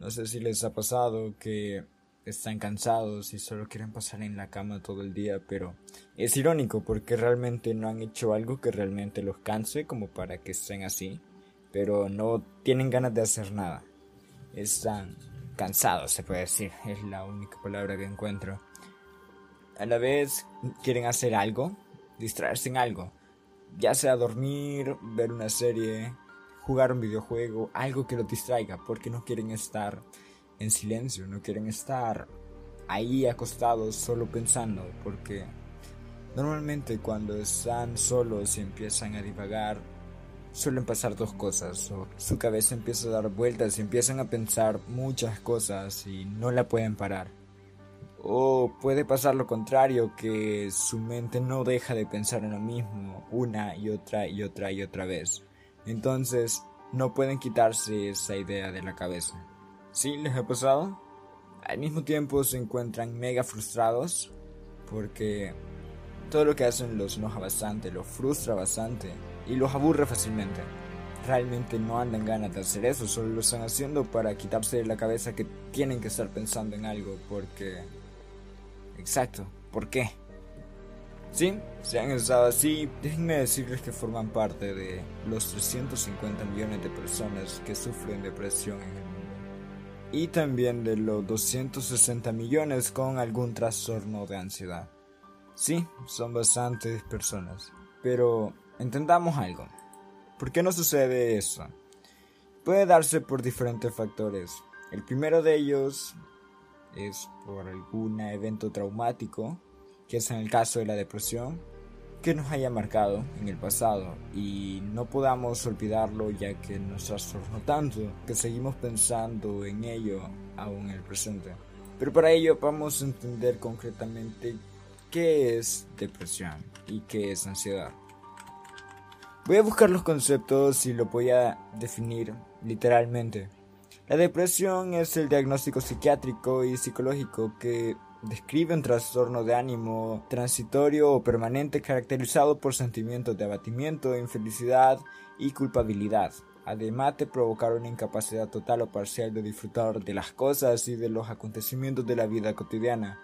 No sé si les ha pasado que están cansados y solo quieren pasar en la cama todo el día, pero es irónico porque realmente no han hecho algo que realmente los canse como para que estén así, pero no tienen ganas de hacer nada. Están cansados, se puede decir, es la única palabra que encuentro. A la vez quieren hacer algo, distraerse en algo, ya sea dormir, ver una serie, jugar un videojuego, algo que los distraiga, porque no quieren estar en silencio, no quieren estar ahí acostados solo pensando, porque normalmente cuando están solos y empiezan a divagar, suelen pasar dos cosas, o su cabeza empieza a dar vueltas y empiezan a pensar muchas cosas y no la pueden parar. O puede pasar lo contrario, que su mente no deja de pensar en lo mismo una y otra y otra y otra vez. Entonces, no pueden quitarse esa idea de la cabeza. ¿Sí les ha pasado? Al mismo tiempo se encuentran mega frustrados porque todo lo que hacen los enoja bastante, los frustra bastante y los aburre fácilmente. Realmente no andan ganas de hacer eso, solo lo están haciendo para quitarse de la cabeza que tienen que estar pensando en algo porque... Exacto, ¿por qué? Sí, si han estado así, déjenme decirles que forman parte de los 350 millones de personas que sufren depresión en el mundo. Y también de los 260 millones con algún trastorno de ansiedad. Sí, son bastantes personas. Pero entendamos algo. ¿Por qué no sucede eso? Puede darse por diferentes factores. El primero de ellos es por algún evento traumático que es en el caso de la depresión, que nos haya marcado en el pasado y no podamos olvidarlo ya que nos trastornó tanto que seguimos pensando en ello aún en el presente. Pero para ello vamos a entender concretamente qué es depresión y qué es ansiedad. Voy a buscar los conceptos y lo voy a definir literalmente. La depresión es el diagnóstico psiquiátrico y psicológico que describe un trastorno de ánimo transitorio o permanente caracterizado por sentimientos de abatimiento, infelicidad y culpabilidad, además de provocar una incapacidad total o parcial de disfrutar de las cosas y de los acontecimientos de la vida cotidiana.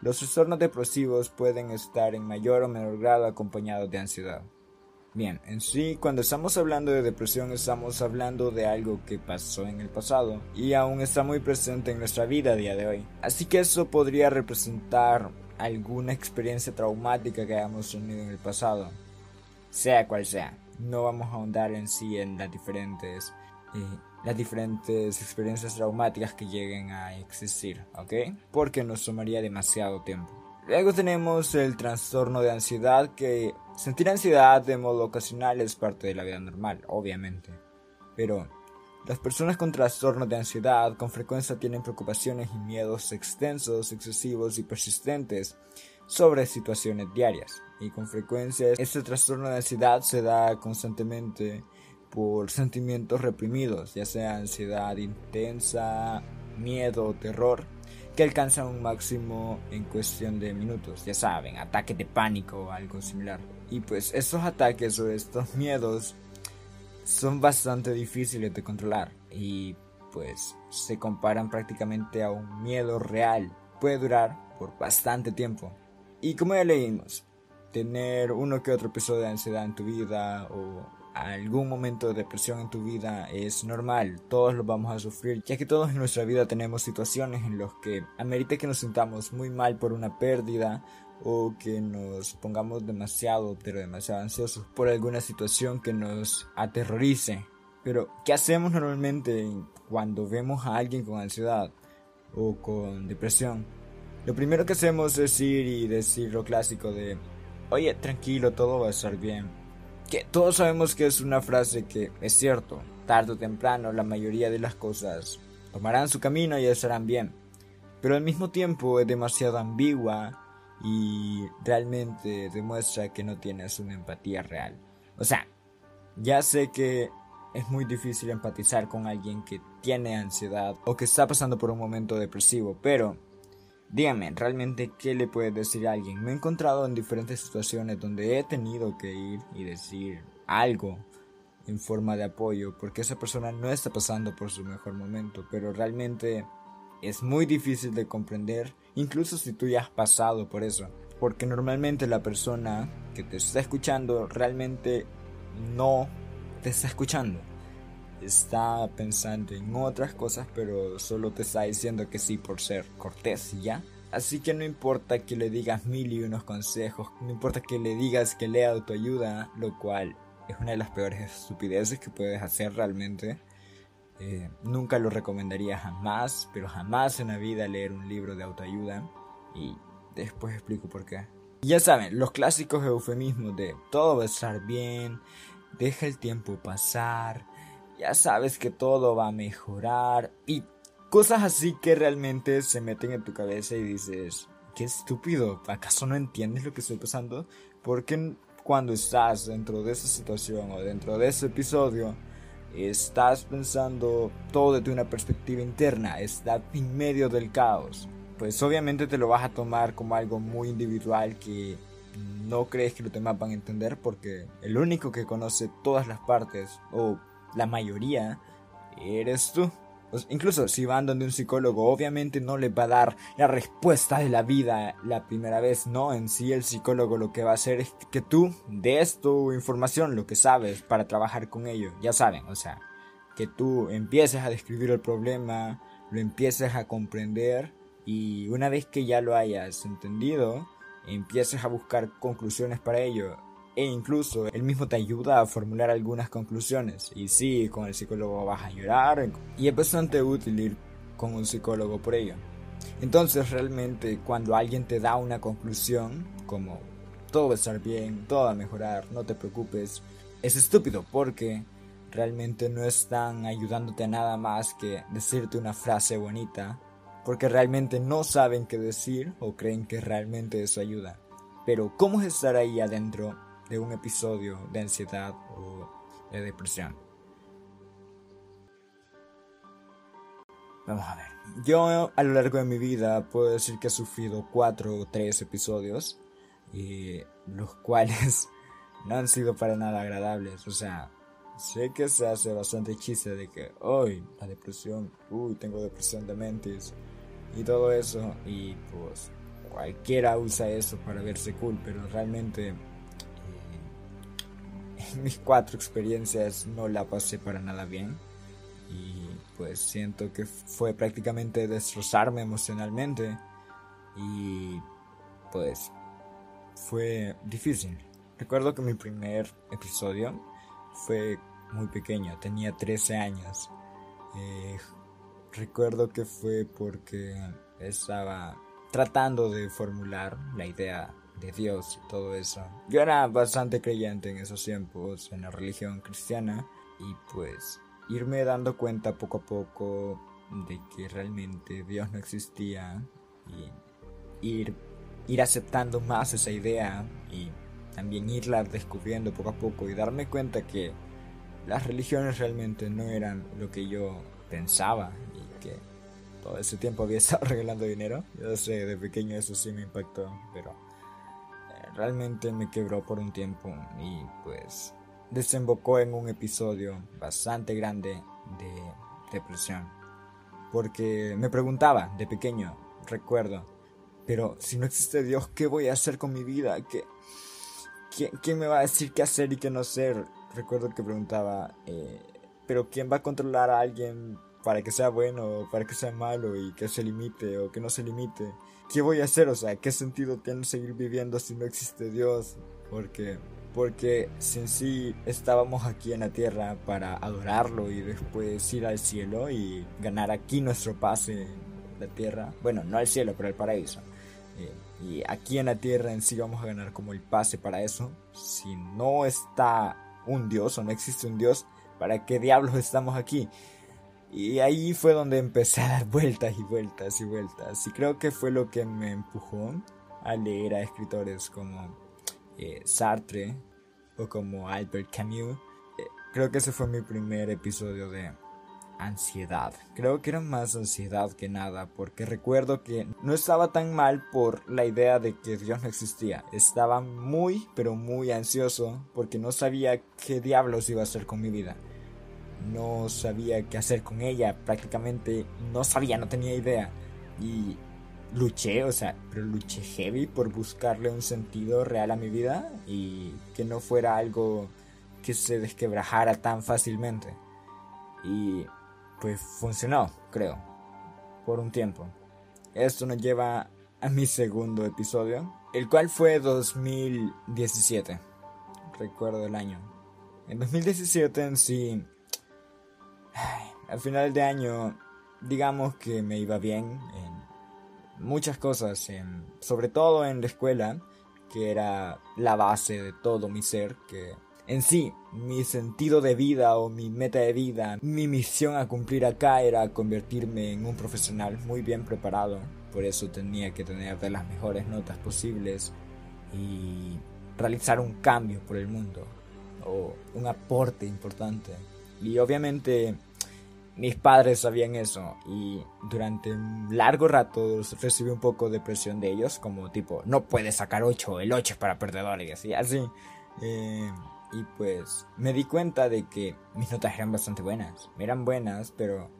Los trastornos depresivos pueden estar en mayor o menor grado acompañados de ansiedad. Bien, en sí, cuando estamos hablando de depresión estamos hablando de algo que pasó en el pasado y aún está muy presente en nuestra vida a día de hoy. Así que eso podría representar alguna experiencia traumática que hayamos tenido en el pasado, sea cual sea. No vamos a ahondar en sí en las diferentes, eh, las diferentes experiencias traumáticas que lleguen a existir, ¿ok? Porque nos tomaría demasiado tiempo. Luego tenemos el trastorno de ansiedad que sentir ansiedad de modo ocasional es parte de la vida normal, obviamente. Pero las personas con trastorno de ansiedad con frecuencia tienen preocupaciones y miedos extensos, excesivos y persistentes sobre situaciones diarias. Y con frecuencia este trastorno de ansiedad se da constantemente por sentimientos reprimidos, ya sea ansiedad intensa, miedo, terror que alcanzan un máximo en cuestión de minutos, ya saben, ataque de pánico o algo similar. Y pues estos ataques o estos miedos son bastante difíciles de controlar y pues se comparan prácticamente a un miedo real. Puede durar por bastante tiempo. Y como ya leímos, tener uno que otro episodio de ansiedad en tu vida o algún momento de depresión en tu vida es normal, todos lo vamos a sufrir, ya que todos en nuestra vida tenemos situaciones en las que amerita que nos sintamos muy mal por una pérdida o que nos pongamos demasiado, pero demasiado ansiosos por alguna situación que nos aterrorice. Pero, ¿qué hacemos normalmente cuando vemos a alguien con ansiedad o con depresión? Lo primero que hacemos es ir y decir lo clásico de, oye, tranquilo, todo va a estar bien todos sabemos que es una frase que es cierto, tarde o temprano la mayoría de las cosas tomarán su camino y estarán bien, pero al mismo tiempo es demasiado ambigua y realmente demuestra que no tienes una empatía real. O sea, ya sé que es muy difícil empatizar con alguien que tiene ansiedad o que está pasando por un momento depresivo, pero Dígame, ¿realmente qué le puede decir a alguien? Me he encontrado en diferentes situaciones donde he tenido que ir y decir algo en forma de apoyo porque esa persona no está pasando por su mejor momento, pero realmente es muy difícil de comprender, incluso si tú ya has pasado por eso, porque normalmente la persona que te está escuchando realmente no te está escuchando. Está pensando en otras cosas, pero solo te está diciendo que sí por ser cortés y ya. Así que no importa que le digas mil y unos consejos, no importa que le digas que lea autoayuda, lo cual es una de las peores estupideces que puedes hacer realmente. Eh, nunca lo recomendaría jamás, pero jamás en la vida leer un libro de autoayuda. Y después explico por qué. Ya saben, los clásicos eufemismos de todo va a estar bien, deja el tiempo pasar, ya sabes que todo va a mejorar y Cosas así que realmente se meten en tu cabeza y dices, qué estúpido, ¿acaso no entiendes lo que estoy pasando? Porque cuando estás dentro de esa situación o dentro de ese episodio, estás pensando todo desde una perspectiva interna, estás en medio del caos. Pues obviamente te lo vas a tomar como algo muy individual que no crees que los demás van a entender porque el único que conoce todas las partes o la mayoría eres tú incluso si van donde un psicólogo, obviamente no le va a dar la respuesta de la vida la primera vez, no. En sí, el psicólogo lo que va a hacer es que tú des tu información, lo que sabes, para trabajar con ello. Ya saben, o sea, que tú empieces a describir el problema, lo empieces a comprender y una vez que ya lo hayas entendido, empieces a buscar conclusiones para ello e incluso él mismo te ayuda a formular algunas conclusiones. Y sí, con el psicólogo vas a llorar y es bastante útil ir con un psicólogo por ello. Entonces realmente cuando alguien te da una conclusión como todo va a estar bien, todo va a mejorar, no te preocupes, es estúpido porque realmente no están ayudándote a nada más que decirte una frase bonita porque realmente no saben qué decir o creen que realmente eso ayuda. Pero ¿cómo es estar ahí adentro de un episodio de ansiedad o de depresión. Vamos a ver. Yo a lo largo de mi vida puedo decir que he sufrido cuatro o tres episodios, y los cuales no han sido para nada agradables. O sea, sé que se hace bastante chiste de que hoy la depresión, uy, tengo depresión de mentes y todo eso, y pues cualquiera usa eso para verse cool, pero realmente mis cuatro experiencias no la pasé para nada bien. Y pues siento que fue prácticamente destrozarme emocionalmente. Y pues fue difícil. Recuerdo que mi primer episodio fue muy pequeño, tenía 13 años. Eh, recuerdo que fue porque estaba tratando de formular la idea de Dios y todo eso. Yo era bastante creyente en esos tiempos en la religión cristiana y pues irme dando cuenta poco a poco de que realmente Dios no existía y ir, ir aceptando más esa idea y también irla descubriendo poco a poco y darme cuenta que las religiones realmente no eran lo que yo pensaba y que todo ese tiempo había estado regalando dinero. Yo sé, de pequeño eso sí me impactó, pero realmente me quebró por un tiempo y pues desembocó en un episodio bastante grande de depresión. Porque me preguntaba de pequeño, recuerdo, pero si no existe Dios, ¿qué voy a hacer con mi vida? ¿Qué, quién, me va a decir qué hacer y qué no hacer? Recuerdo que preguntaba, eh, pero ¿quién va a controlar a alguien para que sea bueno para que sea malo y que se limite o que no se limite? ¿qué voy a hacer? O sea, ¿qué sentido tiene seguir viviendo si no existe Dios? Porque, porque si en sí estábamos aquí en la tierra para adorarlo y después ir al cielo y ganar aquí nuestro pase en la tierra. Bueno, no al cielo, pero al paraíso. Eh, y aquí en la tierra en sí vamos a ganar como el pase para eso. Si no está un Dios o no existe un Dios, ¿para qué diablos estamos aquí? Y ahí fue donde empecé a dar vueltas y vueltas y vueltas. Y creo que fue lo que me empujó a leer a escritores como eh, Sartre o como Albert Camus. Eh, creo que ese fue mi primer episodio de ansiedad. Creo que era más ansiedad que nada, porque recuerdo que no estaba tan mal por la idea de que Dios no existía. Estaba muy, pero muy ansioso porque no sabía qué diablos iba a hacer con mi vida. No sabía qué hacer con ella, prácticamente no sabía, no tenía idea. Y luché, o sea, pero luché heavy por buscarle un sentido real a mi vida y que no fuera algo que se desquebrajara tan fácilmente. Y pues funcionó, creo, por un tiempo. Esto nos lleva a mi segundo episodio, el cual fue 2017. Recuerdo el año. En 2017 en sí, al final de año, digamos que me iba bien en muchas cosas, sobre todo en la escuela, que era la base de todo mi ser, que en sí, mi sentido de vida o mi meta de vida, mi misión a cumplir acá era convertirme en un profesional muy bien preparado. Por eso tenía que tener de las mejores notas posibles y realizar un cambio por el mundo o un aporte importante. Y obviamente mis padres sabían eso y durante un largo rato recibí un poco de presión de ellos como tipo no puedes sacar 8, el 8 es para perdedores y así, así. Eh, y pues me di cuenta de que mis notas eran bastante buenas. Eran buenas, pero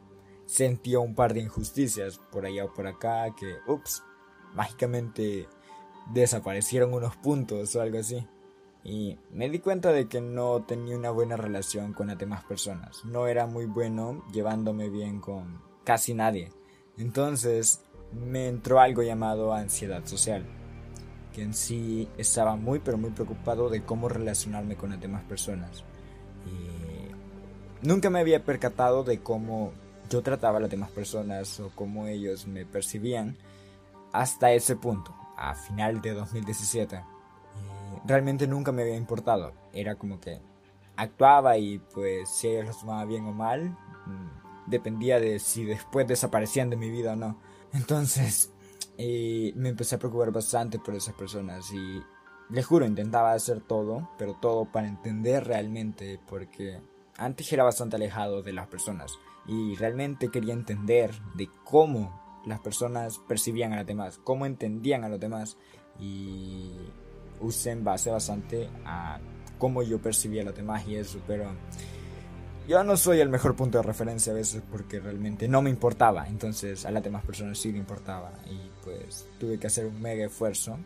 sentía un par de injusticias por allá o por acá que, ups, mágicamente desaparecieron unos puntos o algo así. Y me di cuenta de que no tenía una buena relación con las demás personas. No era muy bueno llevándome bien con casi nadie. Entonces me entró algo llamado ansiedad social que en sí estaba muy pero muy preocupado de cómo relacionarme con las demás personas. Y nunca me había percatado de cómo yo trataba a las demás personas o cómo ellos me percibían hasta ese punto, a final de 2017. Realmente nunca me había importado, era como que actuaba y pues si ellos lo tomaban bien o mal, mm, dependía de si después desaparecían de mi vida o no. Entonces, y me empecé a preocupar bastante por esas personas y les juro, intentaba hacer todo, pero todo para entender realmente, porque antes era bastante alejado de las personas y realmente quería entender de cómo las personas percibían a los demás, cómo entendían a los demás y usé en base bastante a cómo yo percibía los demás y eso, pero yo no soy el mejor punto de referencia a veces porque realmente no me importaba, entonces a las demás personas sí le importaba y pues tuve que hacer un mega esfuerzo,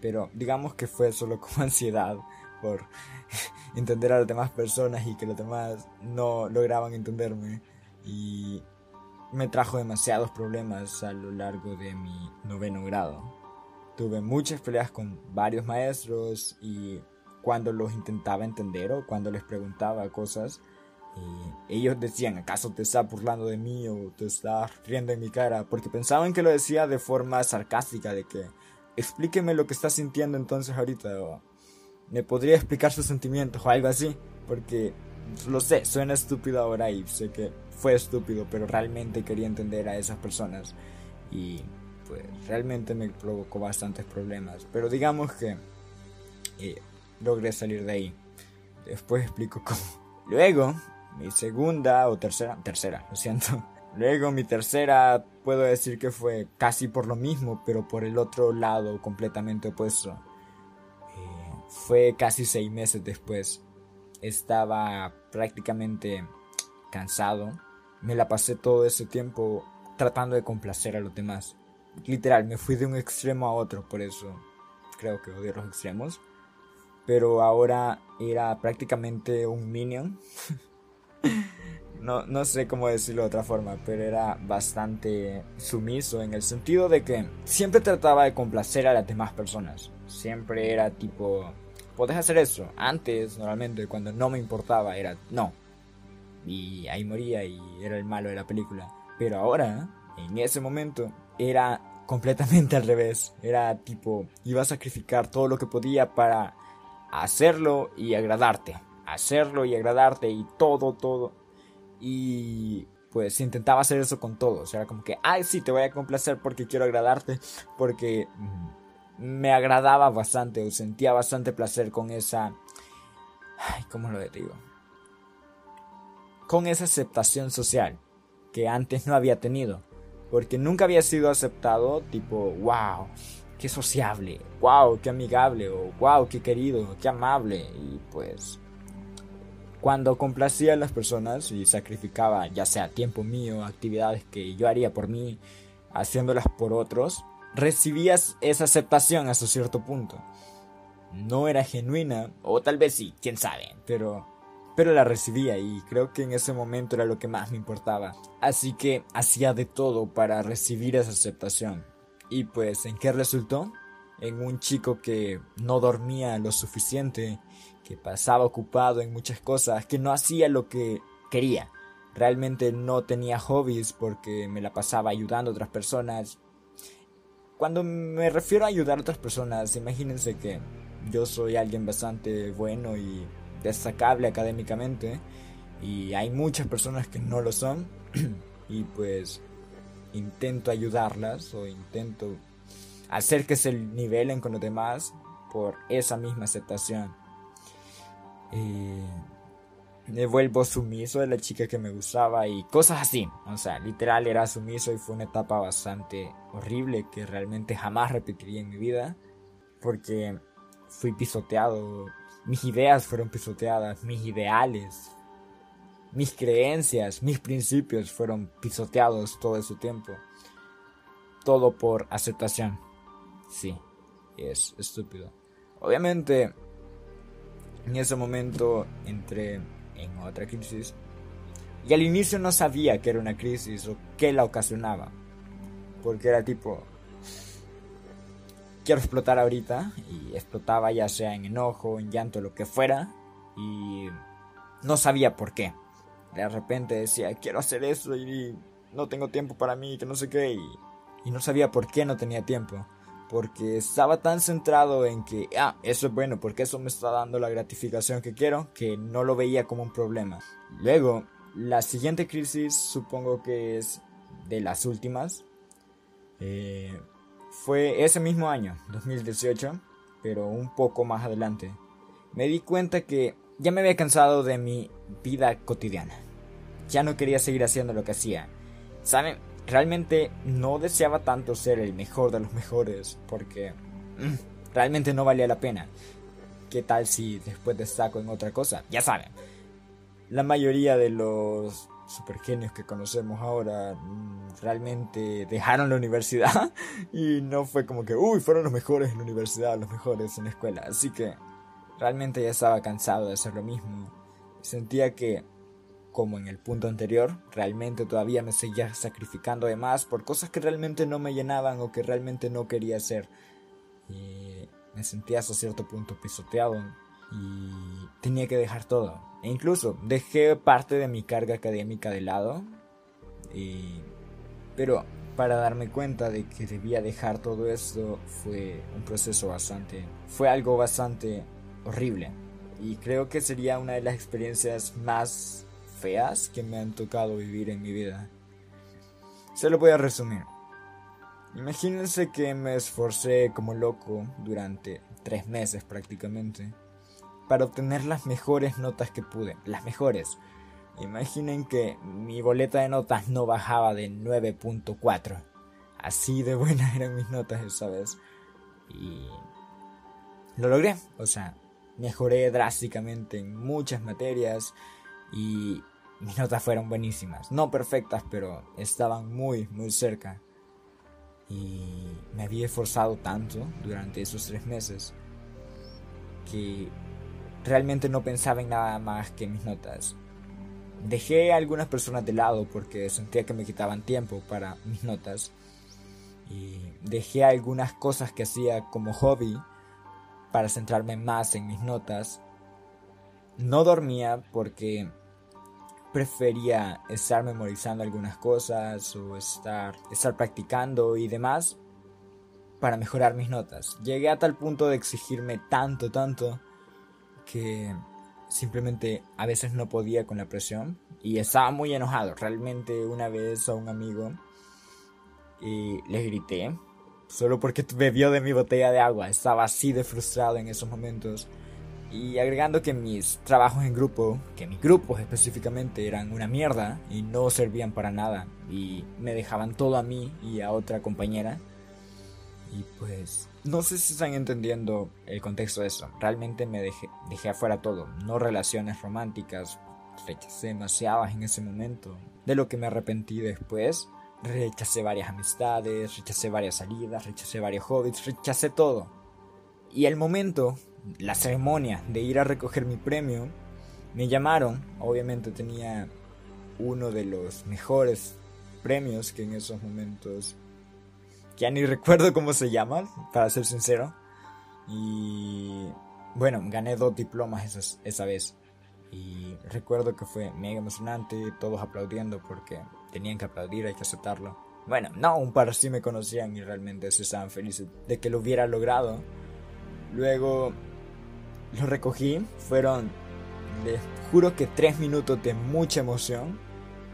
pero digamos que fue solo como ansiedad por entender a las demás personas y que los demás no lograban entenderme. Y me trajo demasiados problemas a lo largo de mi noveno grado. Tuve muchas peleas con varios maestros y cuando los intentaba entender o cuando les preguntaba cosas, y ellos decían, ¿acaso te estás burlando de mí o te estás riendo en mi cara? Porque pensaban que lo decía de forma sarcástica, de que explíqueme lo que estás sintiendo entonces ahorita, o me podría explicar sus sentimientos o algo así, porque lo sé, suena estúpido ahora y sé que fue estúpido, pero realmente quería entender a esas personas y pues realmente me provocó bastantes problemas, pero digamos que eh, logré salir de ahí. Después explico cómo. Luego, mi segunda o tercera, tercera, lo siento. Luego mi tercera puedo decir que fue casi por lo mismo, pero por el otro lado completamente opuesto. Eh, fue casi seis meses después. Estaba prácticamente cansado. Me la pasé todo ese tiempo tratando de complacer a los demás. Literal, me fui de un extremo a otro, por eso creo que odio los extremos. Pero ahora era prácticamente un minion. No, no sé cómo decirlo de otra forma, pero era bastante sumiso en el sentido de que siempre trataba de complacer a las demás personas. Siempre era tipo, podés hacer eso. Antes, normalmente, cuando no me importaba, era no. Y ahí moría y era el malo de la película. Pero ahora, en ese momento, era completamente al revés. Era tipo, iba a sacrificar todo lo que podía para hacerlo y agradarte hacerlo y agradarte y todo, todo. Y pues intentaba hacer eso con todo. O sea, como que, ay, sí, te voy a complacer porque quiero agradarte. Porque me agradaba bastante o sentía bastante placer con esa... Ay, ¿cómo lo digo? Con esa aceptación social. que antes no había tenido. Porque nunca había sido aceptado tipo, wow, qué sociable, wow, qué amigable, o wow, qué querido, qué amable. Y pues, cuando complacía a las personas y sacrificaba ya sea tiempo mío, actividades que yo haría por mí, haciéndolas por otros, recibías esa aceptación hasta cierto punto. No era genuina, o tal vez sí, quién sabe, pero pero la recibía y creo que en ese momento era lo que más me importaba. Así que hacía de todo para recibir esa aceptación. Y pues, ¿en qué resultó? En un chico que no dormía lo suficiente, que pasaba ocupado en muchas cosas, que no hacía lo que quería. Realmente no tenía hobbies porque me la pasaba ayudando a otras personas. Cuando me refiero a ayudar a otras personas, imagínense que yo soy alguien bastante bueno y destacable académicamente y hay muchas personas que no lo son y pues intento ayudarlas o intento hacer que se nivelen con los demás por esa misma aceptación. Eh, me vuelvo sumiso de la chica que me gustaba y cosas así. O sea, literal era sumiso y fue una etapa bastante horrible que realmente jamás repetiría en mi vida porque fui pisoteado. Mis ideas fueron pisoteadas, mis ideales, mis creencias, mis principios fueron pisoteados todo ese tiempo. Todo por aceptación. Sí, es estúpido. Obviamente, en ese momento entré en otra crisis. Y al inicio no sabía que era una crisis o qué la ocasionaba. Porque era tipo, quiero explotar ahorita. Y explotaba ya sea en enojo, en llanto, lo que fuera. Y no sabía por qué. De repente decía, quiero hacer eso y no tengo tiempo para mí, que no sé qué. Y, y no sabía por qué no tenía tiempo porque estaba tan centrado en que, ah, eso es bueno, porque eso me está dando la gratificación que quiero, que no lo veía como un problema. Luego, la siguiente crisis, supongo que es de las últimas, eh, fue ese mismo año, 2018, pero un poco más adelante. Me di cuenta que ya me había cansado de mi vida cotidiana. Ya no quería seguir haciendo lo que hacía. ¿Saben? realmente no deseaba tanto ser el mejor de los mejores porque mm, realmente no valía la pena. ¿Qué tal si después destaco en otra cosa? Ya saben, la mayoría de los supergenios que conocemos ahora mm, realmente dejaron la universidad y no fue como que, uy, fueron los mejores en la universidad, los mejores en la escuela. Así que realmente ya estaba cansado de hacer lo mismo. Sentía que como en el punto anterior, realmente todavía me seguía sacrificando de más por cosas que realmente no me llenaban o que realmente no quería hacer. Y me sentía hasta cierto punto pisoteado y tenía que dejar todo. E incluso dejé parte de mi carga académica de lado. Y... Pero para darme cuenta de que debía dejar todo esto fue un proceso bastante... Fue algo bastante horrible. Y creo que sería una de las experiencias más feas que me han tocado vivir en mi vida. Se lo voy a resumir. Imagínense que me esforcé como loco durante tres meses prácticamente para obtener las mejores notas que pude, las mejores. Imaginen que mi boleta de notas no bajaba de 9.4. Así de buenas eran mis notas esa vez. Y lo logré. O sea, mejoré drásticamente en muchas materias y mis notas fueron buenísimas. No perfectas, pero estaban muy, muy cerca. Y me había esforzado tanto durante esos tres meses que realmente no pensaba en nada más que mis notas. Dejé a algunas personas de lado porque sentía que me quitaban tiempo para mis notas. Y dejé algunas cosas que hacía como hobby para centrarme más en mis notas. No dormía porque prefería estar memorizando algunas cosas o estar, estar practicando y demás para mejorar mis notas. Llegué a tal punto de exigirme tanto, tanto que simplemente a veces no podía con la presión y estaba muy enojado. Realmente una vez a un amigo y le grité solo porque bebió de mi botella de agua. Estaba así de frustrado en esos momentos Y agregando que mis trabajos en grupo, que mis grupos específicamente eran una mierda y no servían para nada y me dejaban todo a mí y a otra compañera. Y pues no sé si están entendiendo el contexto de eso. Realmente me dejé, dejé afuera todo, no relaciones románticas, rechacé demasiadas en ese momento. De lo que me arrepentí después, rechacé varias amistades, rechacé varias salidas, rechacé varios hobbies, rechacé todo. Y el momento la ceremonia de ir a recoger mi premio, me llamaron. Obviamente tenía uno de los mejores premios que en esos momentos ya ni recuerdo cómo se llama, para ser sincero. Y bueno, gané dos diplomas esa, vez. Y recuerdo que fue mega emocionante, todos aplaudiendo porque tenían que aplaudir, hay que aceptarlo. Bueno, no, un par sí me conocían y realmente se estaban felices de que lo hubiera logrado. Luego lo recogí, fueron, les juro que tres minutos de mucha emoción.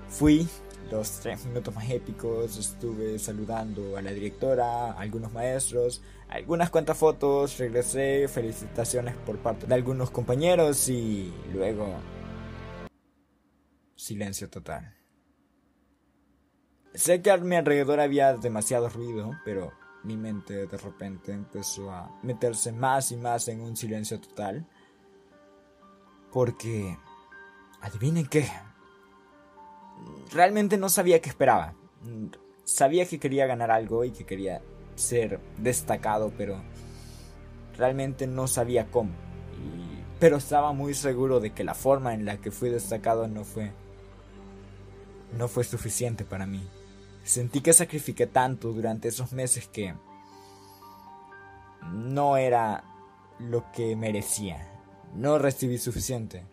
Fui los tres minutos más épicos, estuve saludando a la directora, a algunos maestros, algunas cuantas fotos, regresé, felicitaciones por parte de algunos compañeros y luego silencio total. Sé que a mi alrededor había demasiado ruido, pero mi mente de repente empezó a meterse más y más en un silencio total. Porque, adivinen qué, realmente no sabía qué esperaba. Sabía que quería ganar algo y que quería ser destacado, pero realmente no sabía cómo. pero estaba muy seguro de que la forma en la que fui destacado no fue no fue suficiente para mí. Sentí que sacrifiqué tanto durante esos meses que no era lo que merecía. No recibí suficiente.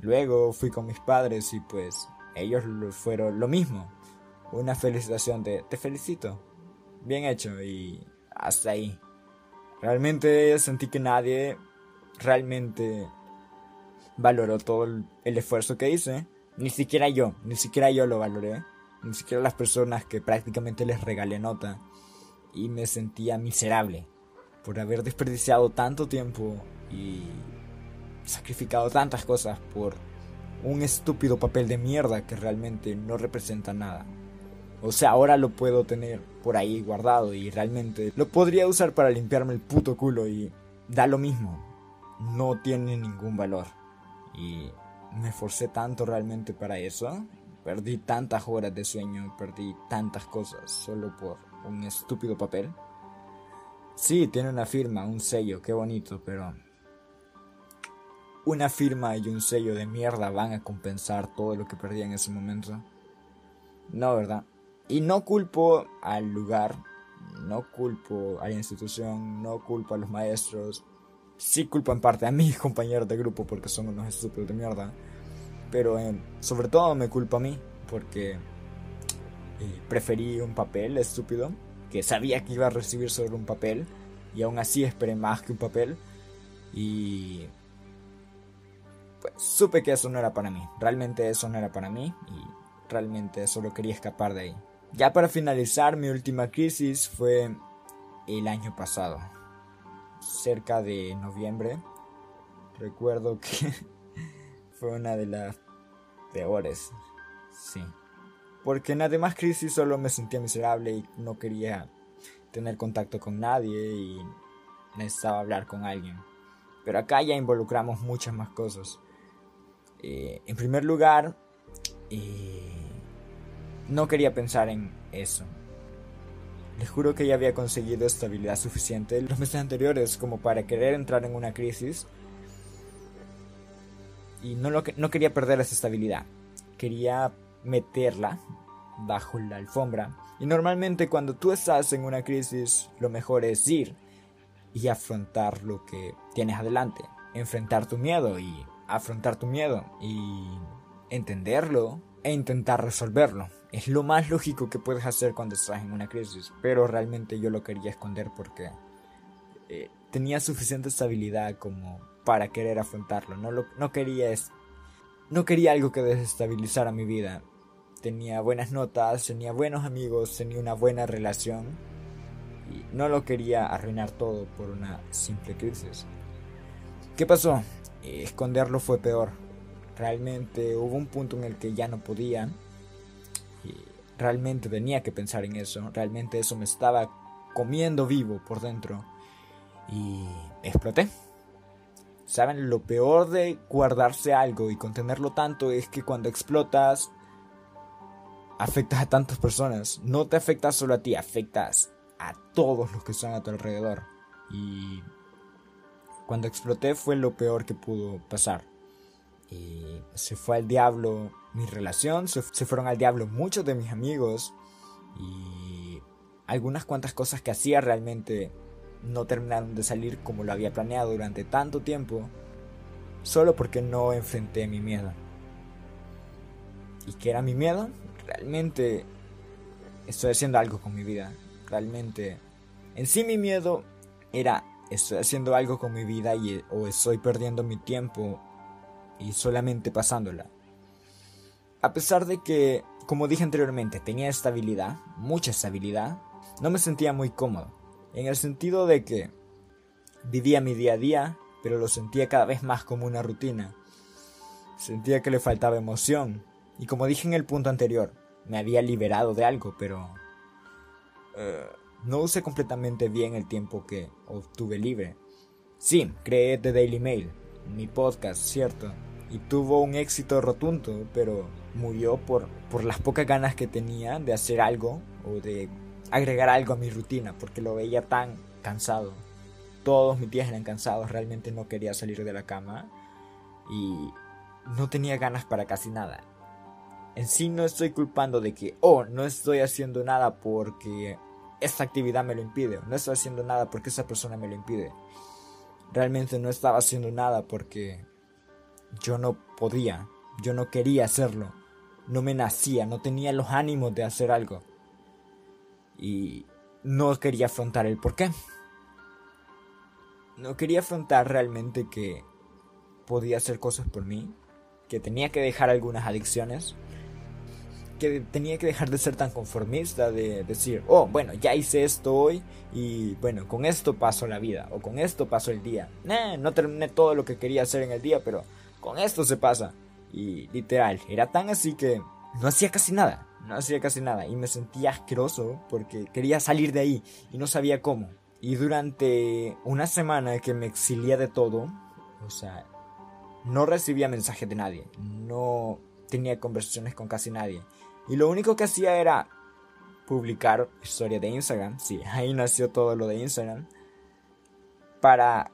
Luego fui con mis padres y pues ellos fueron lo mismo. Una felicitación de te felicito. Bien hecho y hasta ahí. Realmente sentí que nadie realmente valoró todo el esfuerzo que hice. Ni siquiera yo, ni siquiera yo lo valoré ni siquiera las personas que prácticamente les regalé nota y me sentía miserable por haber desperdiciado tanto tiempo y sacrificado tantas cosas por un estúpido papel de mierda que realmente no representa nada. O sea, ahora lo puedo tener por ahí guardado y realmente lo podría usar para limpiarme el puto culo y da lo mismo. No tiene ningún valor. Y me forcé tanto realmente para eso Perdí tantas horas de sueño, perdí tantas cosas solo por un estúpido papel. Sí, tiene una firma, un sello, qué bonito, pero... Una firma y un sello de mierda van a compensar todo lo que perdí en ese momento. No, ¿verdad? Y no culpo al lugar, no culpo a la institución, no culpo a los maestros. Sí culpo en parte a mis compañeros de grupo porque son unos estúpidos de mierda pero eh, sobre todo me culpa a mí, porque eh, preferí un papel estúpido, que sabía que iba a recibir sobre un papel, y aún así esperé más que un papel, y pues supe que eso no era para mí, realmente eso no era para mí, y realmente solo quería escapar de ahí. Ya para finalizar, mi última crisis fue el año pasado, cerca de noviembre. Recuerdo que fue una de las peores. Sí. Porque en además crisis solo me sentía miserable y no quería tener contacto con nadie y necesitaba hablar con alguien. Pero acá ya involucramos muchas más cosas. Eh, en primer lugar, eh, no quería pensar en eso. Les juro que ya había conseguido estabilidad suficiente los meses anteriores como para querer entrar en una crisis y no, lo que, no quería perder esa estabilidad. Quería meterla bajo la alfombra. Y normalmente cuando tú estás en una crisis, lo mejor es ir y afrontar lo que tienes adelante. Enfrentar tu miedo y afrontar tu miedo y entenderlo e intentar resolverlo. Es lo más lógico que puedes hacer cuando estás en una crisis. Pero realmente yo lo quería esconder porque eh, tenía suficiente estabilidad como para querer afrontarlo. No, lo, no, quería, no quería algo que desestabilizara mi vida. Tenía buenas notas, tenía buenos amigos, tenía una buena relación y no lo quería arruinar todo por una simple crisis. ¿Qué pasó? Esconderlo fue peor. Realmente hubo un punto en el que ya no podía. Y realmente tenía que pensar en eso. Realmente eso me estaba comiendo vivo por dentro. Y exploté. Saben, lo peor de guardarse algo y contenerlo tanto es que cuando explotas afectas a tantas personas. No te afectas solo a ti, afectas a todos los que están a tu alrededor. Y cuando exploté fue lo peor que pudo pasar. Y se fue al diablo mi relación, se, fueron al diablo muchos de mis amigos y algunas cuantas cosas que hacía realmente no terminaron de salir como lo había planeado durante tanto tiempo, solo porque no enfrenté mi miedo. ¿Y qué era mi miedo? Realmente estoy haciendo algo con mi vida. Realmente, en sí mi miedo era estoy haciendo algo con mi vida y, o estoy perdiendo mi tiempo y solamente pasándola. A pesar de que, como dije anteriormente, tenía estabilidad, mucha estabilidad, no me sentía muy cómodo. En el sentido de que vivía mi día a día, pero lo sentía cada vez más como una rutina. Sentía que le faltaba emoción. Y como dije en el punto anterior, me había liberado de algo, pero... Eh, no usé completamente bien el tiempo que obtuve libre. Sí, creé The Daily Mail, mi podcast, cierto, y tuvo un éxito rotundo, pero murió por, por las pocas ganas que tenía de hacer algo o de agregar algo a mi rutina, porque lo veía tan cansado. Todos mis días eran cansados, realmente no quería salir de la cama y no tenía ganas para casi nada. En sí no estoy culpando de que, oh, no estoy haciendo nada porque esta actividad me lo impide, no estoy haciendo nada porque esa persona me lo impide. Realmente no estaba haciendo nada porque yo no podía, yo no quería hacerlo, no me nacía, no tenía los ánimos de hacer algo. Y no quería afrontar el por qué. No quería afrontar realmente que podía hacer cosas por mí, que tenía que dejar algunas adicciones, que tenía que dejar de ser tan conformista, de decir, oh, bueno, ya hice esto hoy y bueno, con esto paso la vida o con esto paso el día. no terminé todo lo que quería hacer en el día, pero con esto se pasa. Y literal, era tan así que no hacía casi nada, no hacía casi nada y me sentía asqueroso porque quería salir de ahí y no sabía cómo. Y durante una semana que me exilié de todo, o sea, no recibía mensajes de nadie, no tenía conversaciones con casi nadie. Y lo único que hacía era publicar historia de Instagram. Sí, ahí nació todo lo de Instagram. Para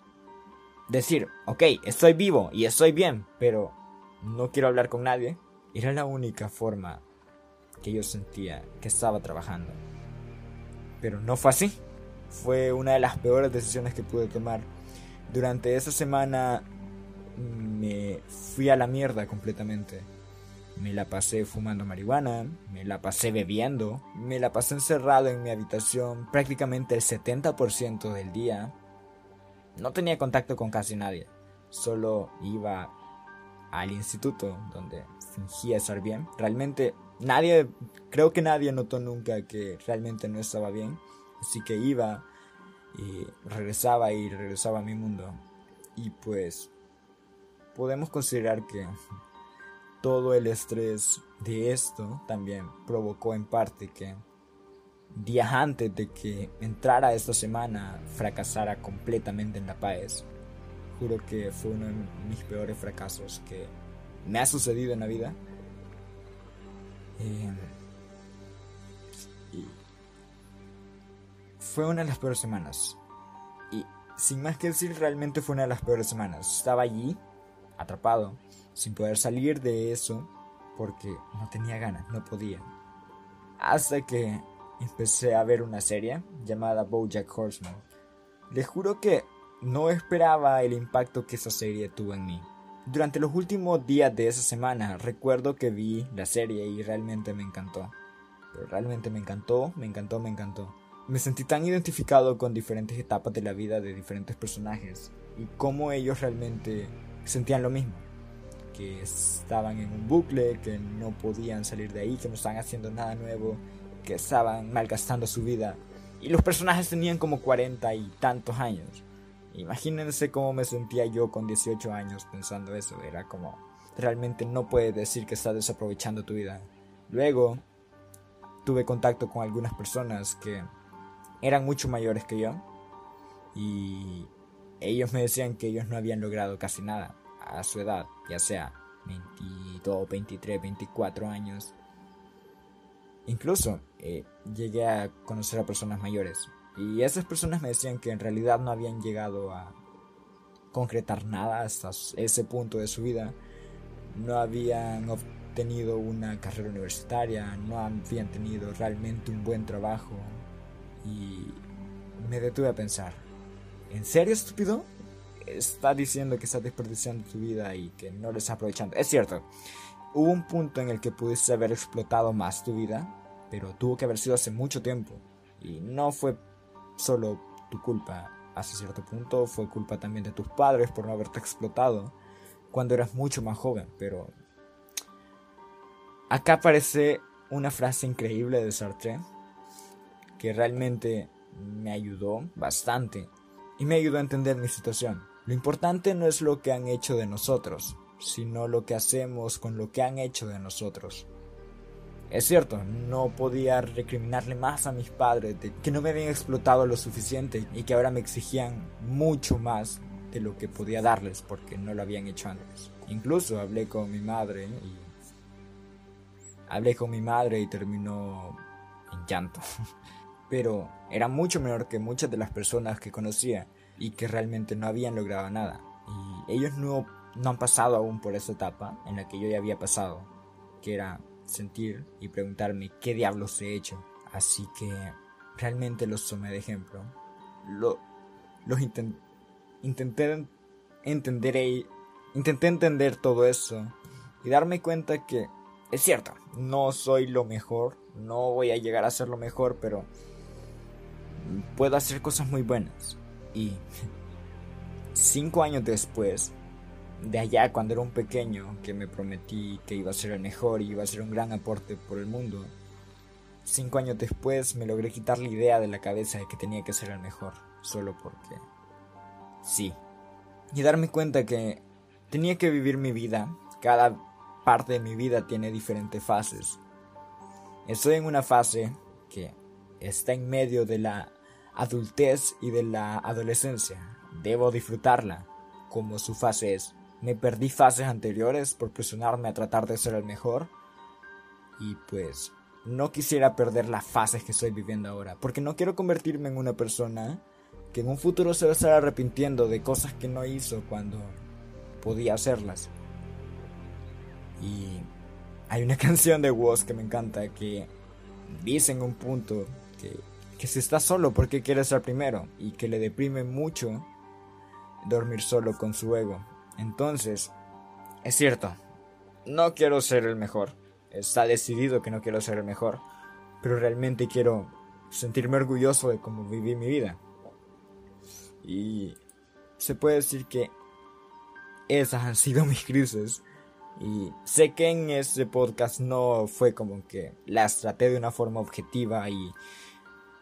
decir, ok, estoy vivo y estoy bien, pero no quiero hablar con nadie. Era la única forma que yo sentía que estaba trabajando. Pero no fue así. Fue una de las peores decisiones que pude tomar. Durante esa semana me fui a la mierda completamente me la pasé fumando marihuana, me la pasé bebiendo, me la pasé encerrado en mi habitación prácticamente el 70% del día. No tenía contacto con casi nadie, solo iba al instituto donde fingía estar bien. Realmente nadie, creo que nadie notó nunca que realmente no estaba bien, así que iba y regresaba y regresaba a mi mundo. Y pues podemos considerar que todo el estrés de esto también provocó en parte que días antes de que entrara esta semana fracasara completamente en La Paz. Juro que fue uno de mis peores fracasos que me ha sucedido en la vida. Eh, fue una de las peores semanas. Y sin más que decir, realmente fue una de las peores semanas. Estaba allí, atrapado, sin poder salir de eso porque no tenía ganas, no podía. Hasta que empecé a ver una serie llamada BoJack Horseman. Les juro que no esperaba el impacto que esa serie tuvo en mí. Durante los últimos días de esa semana recuerdo que vi la serie y realmente me encantó. Realmente me encantó, me encantó, me encantó. Me sentí tan identificado con diferentes etapas de la vida de diferentes personajes y cómo ellos realmente sentían lo mismo que estaban en un bucle, que no podían salir de ahí, que no estaban haciendo nada nuevo, que estaban malgastando su vida. Y los personajes tenían como cuarenta y tantos años. Imagínense cómo me sentía yo con 18 años pensando eso. Era como, realmente no puedes decir que estás desaprovechando tu vida. Luego, tuve contacto con algunas personas que eran mucho mayores que yo. Y ellos me decían que ellos no habían logrado casi nada a su edad, ya sea 22, 23, 24 años. Incluso eh, llegué a conocer a personas mayores y esas personas me decían que en realidad no habían llegado a concretar nada hasta ese punto de su vida. No habían obtenido una carrera universitaria, no habían tenido realmente un buen trabajo. Y me detuve a pensar, ¿en serio estúpido? Está diciendo que estás desperdiciando tu vida y que no lo estás aprovechando. Es cierto, hubo un punto en el que pudiste haber explotado más tu vida, pero tuvo que haber sido hace mucho tiempo. Y no fue solo tu culpa hasta cierto punto, fue culpa también de tus padres por no haberte explotado cuando eras mucho más joven, pero acá aparece una frase increíble de Sartre que realmente me ayudó bastante y me ayudó a entender mi situación. Lo importante no es lo que han hecho de nosotros, sino lo que hacemos con lo que han hecho de nosotros. Es cierto, no podía recriminarle más a mis padres de que no me habían explotado lo suficiente y que ahora me exigían mucho más de lo que podía darles porque no lo habían hecho antes. Incluso hablé con mi madre y hablé con mi madre y terminó en llanto. Pero era mucho menor que muchas de las personas que conocía y que realmente no habían logrado nada. Y ellos no, no han pasado aún por esa etapa en la que yo ya había pasado, que era sentir y preguntarme qué diablos he hecho. Así que realmente los tomé de ejemplo. Lo, los intenté entender e, intenté entender todo eso y darme cuenta que es cierto, no soy lo mejor, no voy a llegar a ser lo mejor, pero puedo hacer cosas muy buenas. Y cinco años después, de allá cuando era un pequeño que me prometí que iba a ser el mejor y iba a ser un gran aporte por el mundo, cinco años después me logré quitar la idea de la cabeza de que tenía que ser el mejor, solo porque sí. Y darme cuenta que tenía que vivir mi vida, cada parte de mi vida tiene diferentes fases. Estoy en una fase que está en medio de la adultez y de la adolescencia. Debo disfrutarla como su fase es. Me perdí fases anteriores por presionarme a tratar de ser el mejor. Y pues no quisiera perder las fases que estoy viviendo ahora. Porque no quiero convertirme en una persona que en un futuro se va a estar arrepintiendo de cosas que no hizo cuando podía hacerlas. Y hay una canción de Woz que me encanta que dice en un punto que, que si está solo porque quiere ser primero y que le deprime mucho dormir solo con su ego. Entonces, es cierto, no quiero ser el mejor. Está decidido que no quiero ser el mejor. Pero realmente quiero sentirme orgulloso de cómo viví mi vida. Y se puede decir que esas han sido mis crisis. Y sé que en este podcast no fue como que las traté de una forma objetiva y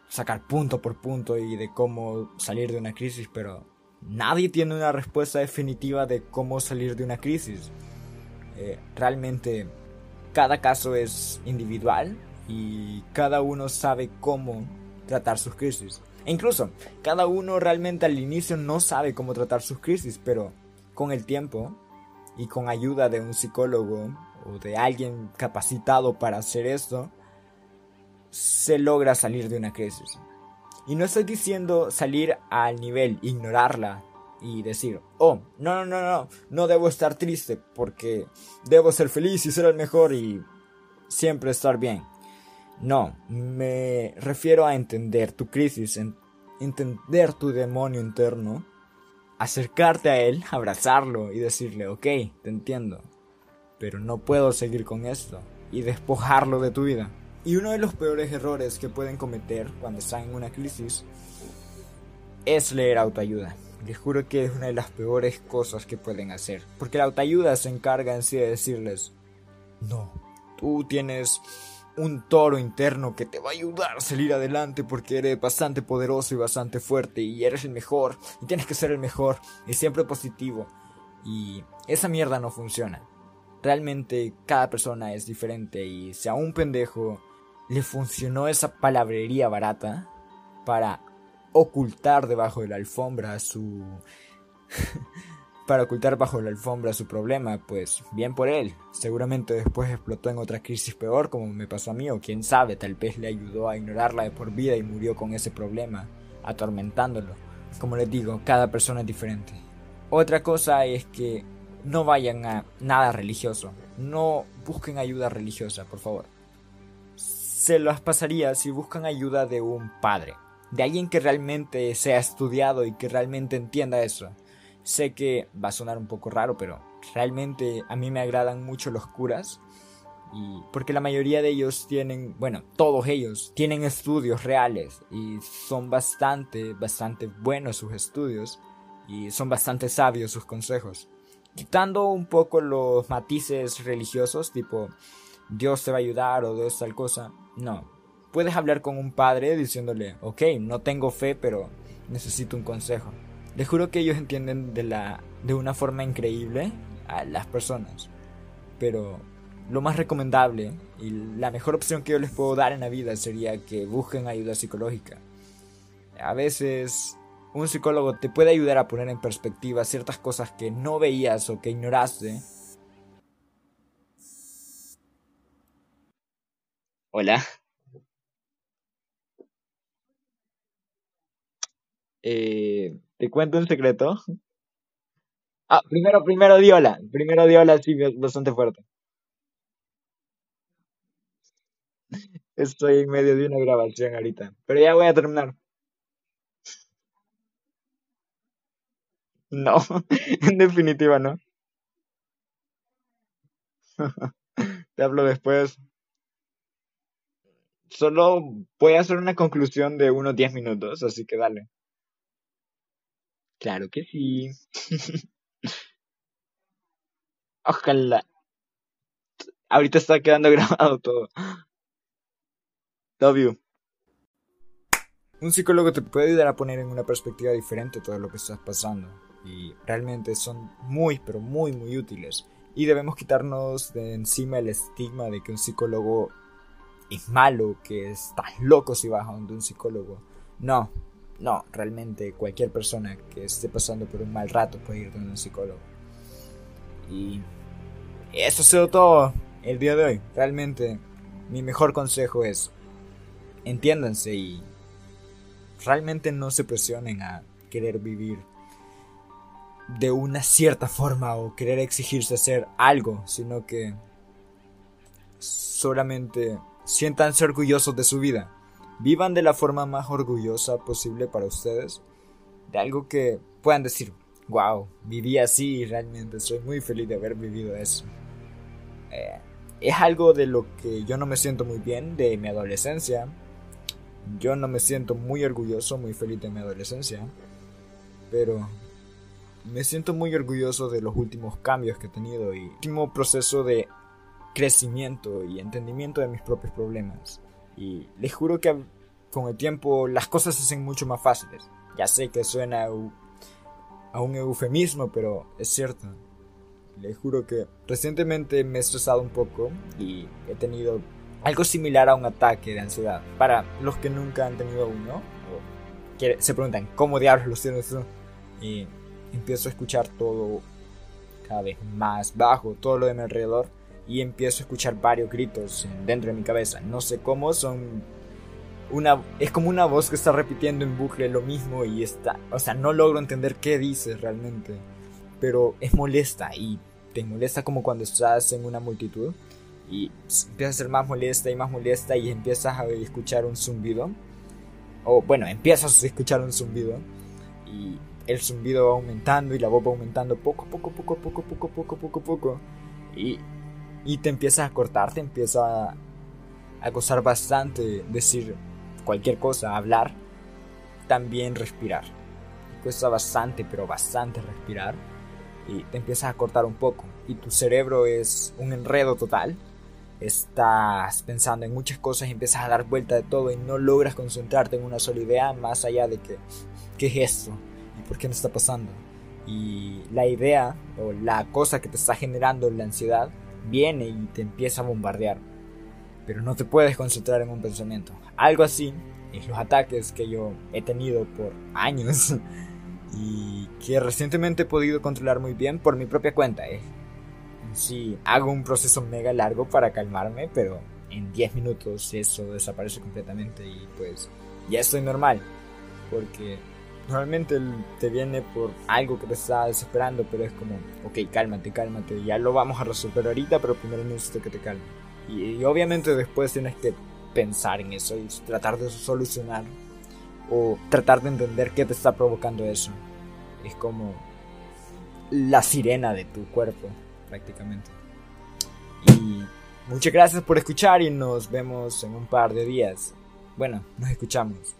sacar punto por punto y de cómo salir de una crisis, pero nadie tiene una respuesta definitiva de cómo salir de una crisis. Eh, realmente cada caso es individual y cada uno sabe cómo tratar sus crisis. E incluso cada uno realmente al inicio no sabe cómo tratar sus crisis, pero con el tiempo y con ayuda de un psicólogo o de alguien capacitado para hacer esto, se logra salir de una crisis. Y no estoy diciendo salir al nivel, ignorarla y decir, oh, no, no, no, no, no debo estar triste porque debo ser feliz y ser el mejor y siempre estar bien. No, me refiero a entender tu crisis, entender tu demonio interno, acercarte a él, abrazarlo y decirle, ok, te entiendo, pero no puedo seguir con esto y despojarlo de tu vida. Y uno de los peores errores que pueden cometer cuando están en una crisis es leer autoayuda. Les juro que es una de las peores cosas que pueden hacer. Porque la autoayuda se encarga en sí de decirles, no, tú tienes un toro interno que te va a ayudar a salir adelante porque eres bastante poderoso y bastante fuerte y eres el mejor y tienes que ser el mejor y siempre positivo. Y esa mierda no funciona. Realmente cada persona es diferente y si a un pendejo le funcionó esa palabrería barata para ocultar debajo de la alfombra su para ocultar bajo la alfombra su problema, pues bien por él. Seguramente después explotó en otra crisis peor como me pasó a mí o quién sabe, tal vez le ayudó a ignorarla de por vida y murió con ese problema, atormentándolo. Como les digo, cada persona es diferente. Otra cosa es que no vayan a nada religioso. No busquen ayuda religiosa, por favor. Se las pasaría si buscan ayuda de un padre, de alguien que realmente sea estudiado y que realmente entienda eso Sé que va a sonar un poco raro, pero realmente a mí me agradan mucho los curas. Y porque la mayoría de ellos tienen, bueno, todos ellos tienen estudios reales y son bastante, bastante buenos sus estudios y son bastante sabios sus consejos. Quitando un poco los matices religiosos, tipo Dios te va a ayudar o Dios tal cosa, no. Puedes hablar con un padre diciéndole, ok, no tengo fe, pero necesito un consejo. Les juro que ellos entienden de, la, de una forma increíble a las personas. Pero lo más recomendable y la mejor opción que yo les puedo dar en la vida sería que busquen ayuda psicológica. A veces un psicólogo te puede ayudar a poner en perspectiva ciertas cosas que no veías o que ignoraste. Hola. Eh, ¿Te cuento un secreto? Ah, primero, primero Diola. Primero Diola, sí, bastante fuerte. Estoy en medio de una grabación ahorita. Pero ya voy a terminar. No, en definitiva no. Te hablo después. Solo voy a hacer una conclusión de unos 10 minutos, así que dale. Claro que sí. Ojalá. Ahorita está quedando grabado todo. Love you. Un psicólogo te puede ayudar a poner en una perspectiva diferente todo lo que estás pasando. Y realmente son muy, pero muy, muy útiles. Y debemos quitarnos de encima el estigma de que un psicólogo es malo, que estás loco si vas a donde un psicólogo. No, no, realmente cualquier persona que esté pasando por un mal rato puede ir donde un psicólogo. Y eso ha sido todo el día de hoy. Realmente mi mejor consejo es entiéndanse y realmente no se presionen a querer vivir de una cierta forma o querer exigirse hacer algo, sino que solamente siéntanse orgullosos de su vida vivan de la forma más orgullosa posible para ustedes, de algo que puedan decir, wow, viví así y realmente soy muy feliz de haber vivido eso. Eh, es algo de lo que yo no me siento muy bien de mi adolescencia. Yo no me siento muy orgulloso, muy feliz de mi adolescencia. Pero me siento muy orgulloso de los últimos cambios que he tenido y último proceso de crecimiento y entendimiento de mis propios problemas. Y les juro que con el tiempo las cosas se hacen mucho más fáciles. Ya sé que suena a un eufemismo, pero es cierto. Les juro que recientemente me he estresado un poco y he tenido algo similar a un ataque de ansiedad. Para los que nunca han tenido uno, o se preguntan, ¿cómo diablos los tienes tú? Y empiezo a escuchar todo cada vez más bajo, todo lo de mi alrededor y empiezo a escuchar varios gritos dentro de mi cabeza. No sé cómo, son una es como una voz que está repitiendo en bucle lo mismo y está, o sea, no logro entender qué dice realmente, pero es molesta y te molesta como cuando estás en una multitud y empieza a ser más molesta y más molesta y empiezas a escuchar un zumbido o bueno, empiezas a escuchar un zumbido y el zumbido va aumentando y la voz va aumentando poco, poco, poco, poco, poco, poco, poco, poco y y te empiezas a cortar, te empieza a, costar bastante decir cualquier cosa, hablar, también respirar. Cuesta bastante, pero bastante respirar y te empiezas a cortar un poco y tu cerebro es un enredo total estás pensando en muchas cosas y empiezas a dar vuelta de todo y no logras concentrarte en una sola idea más allá de que, ¿qué es esto? ¿Y por qué me está pasando? Y la idea o la cosa que te está generando la ansiedad viene y te empieza a bombardear. Pero no te puedes concentrar en un pensamiento. Algo así es los ataques que yo he tenido por años y que recientemente he podido controlar muy bien por mi propia cuenta. ¿eh? Sí, hago un proceso mega largo para calmarme, pero en 10 minutos eso desaparece completamente y pues ya estoy normal. Porque normalmente te viene por algo que te está desesperando, pero es como, ok, cálmate, cálmate, ya lo vamos a resolver ahorita, pero primero necesito que te calme. Y, obviamente después tienes que pensar en eso y tratar de solucionar o tratar de entender qué te está provocando eso. Es como la sirena de tu cuerpo, prácticamente. Y muchas gracias por escuchar y nos vemos en un par de días. Bueno, nos escuchamos.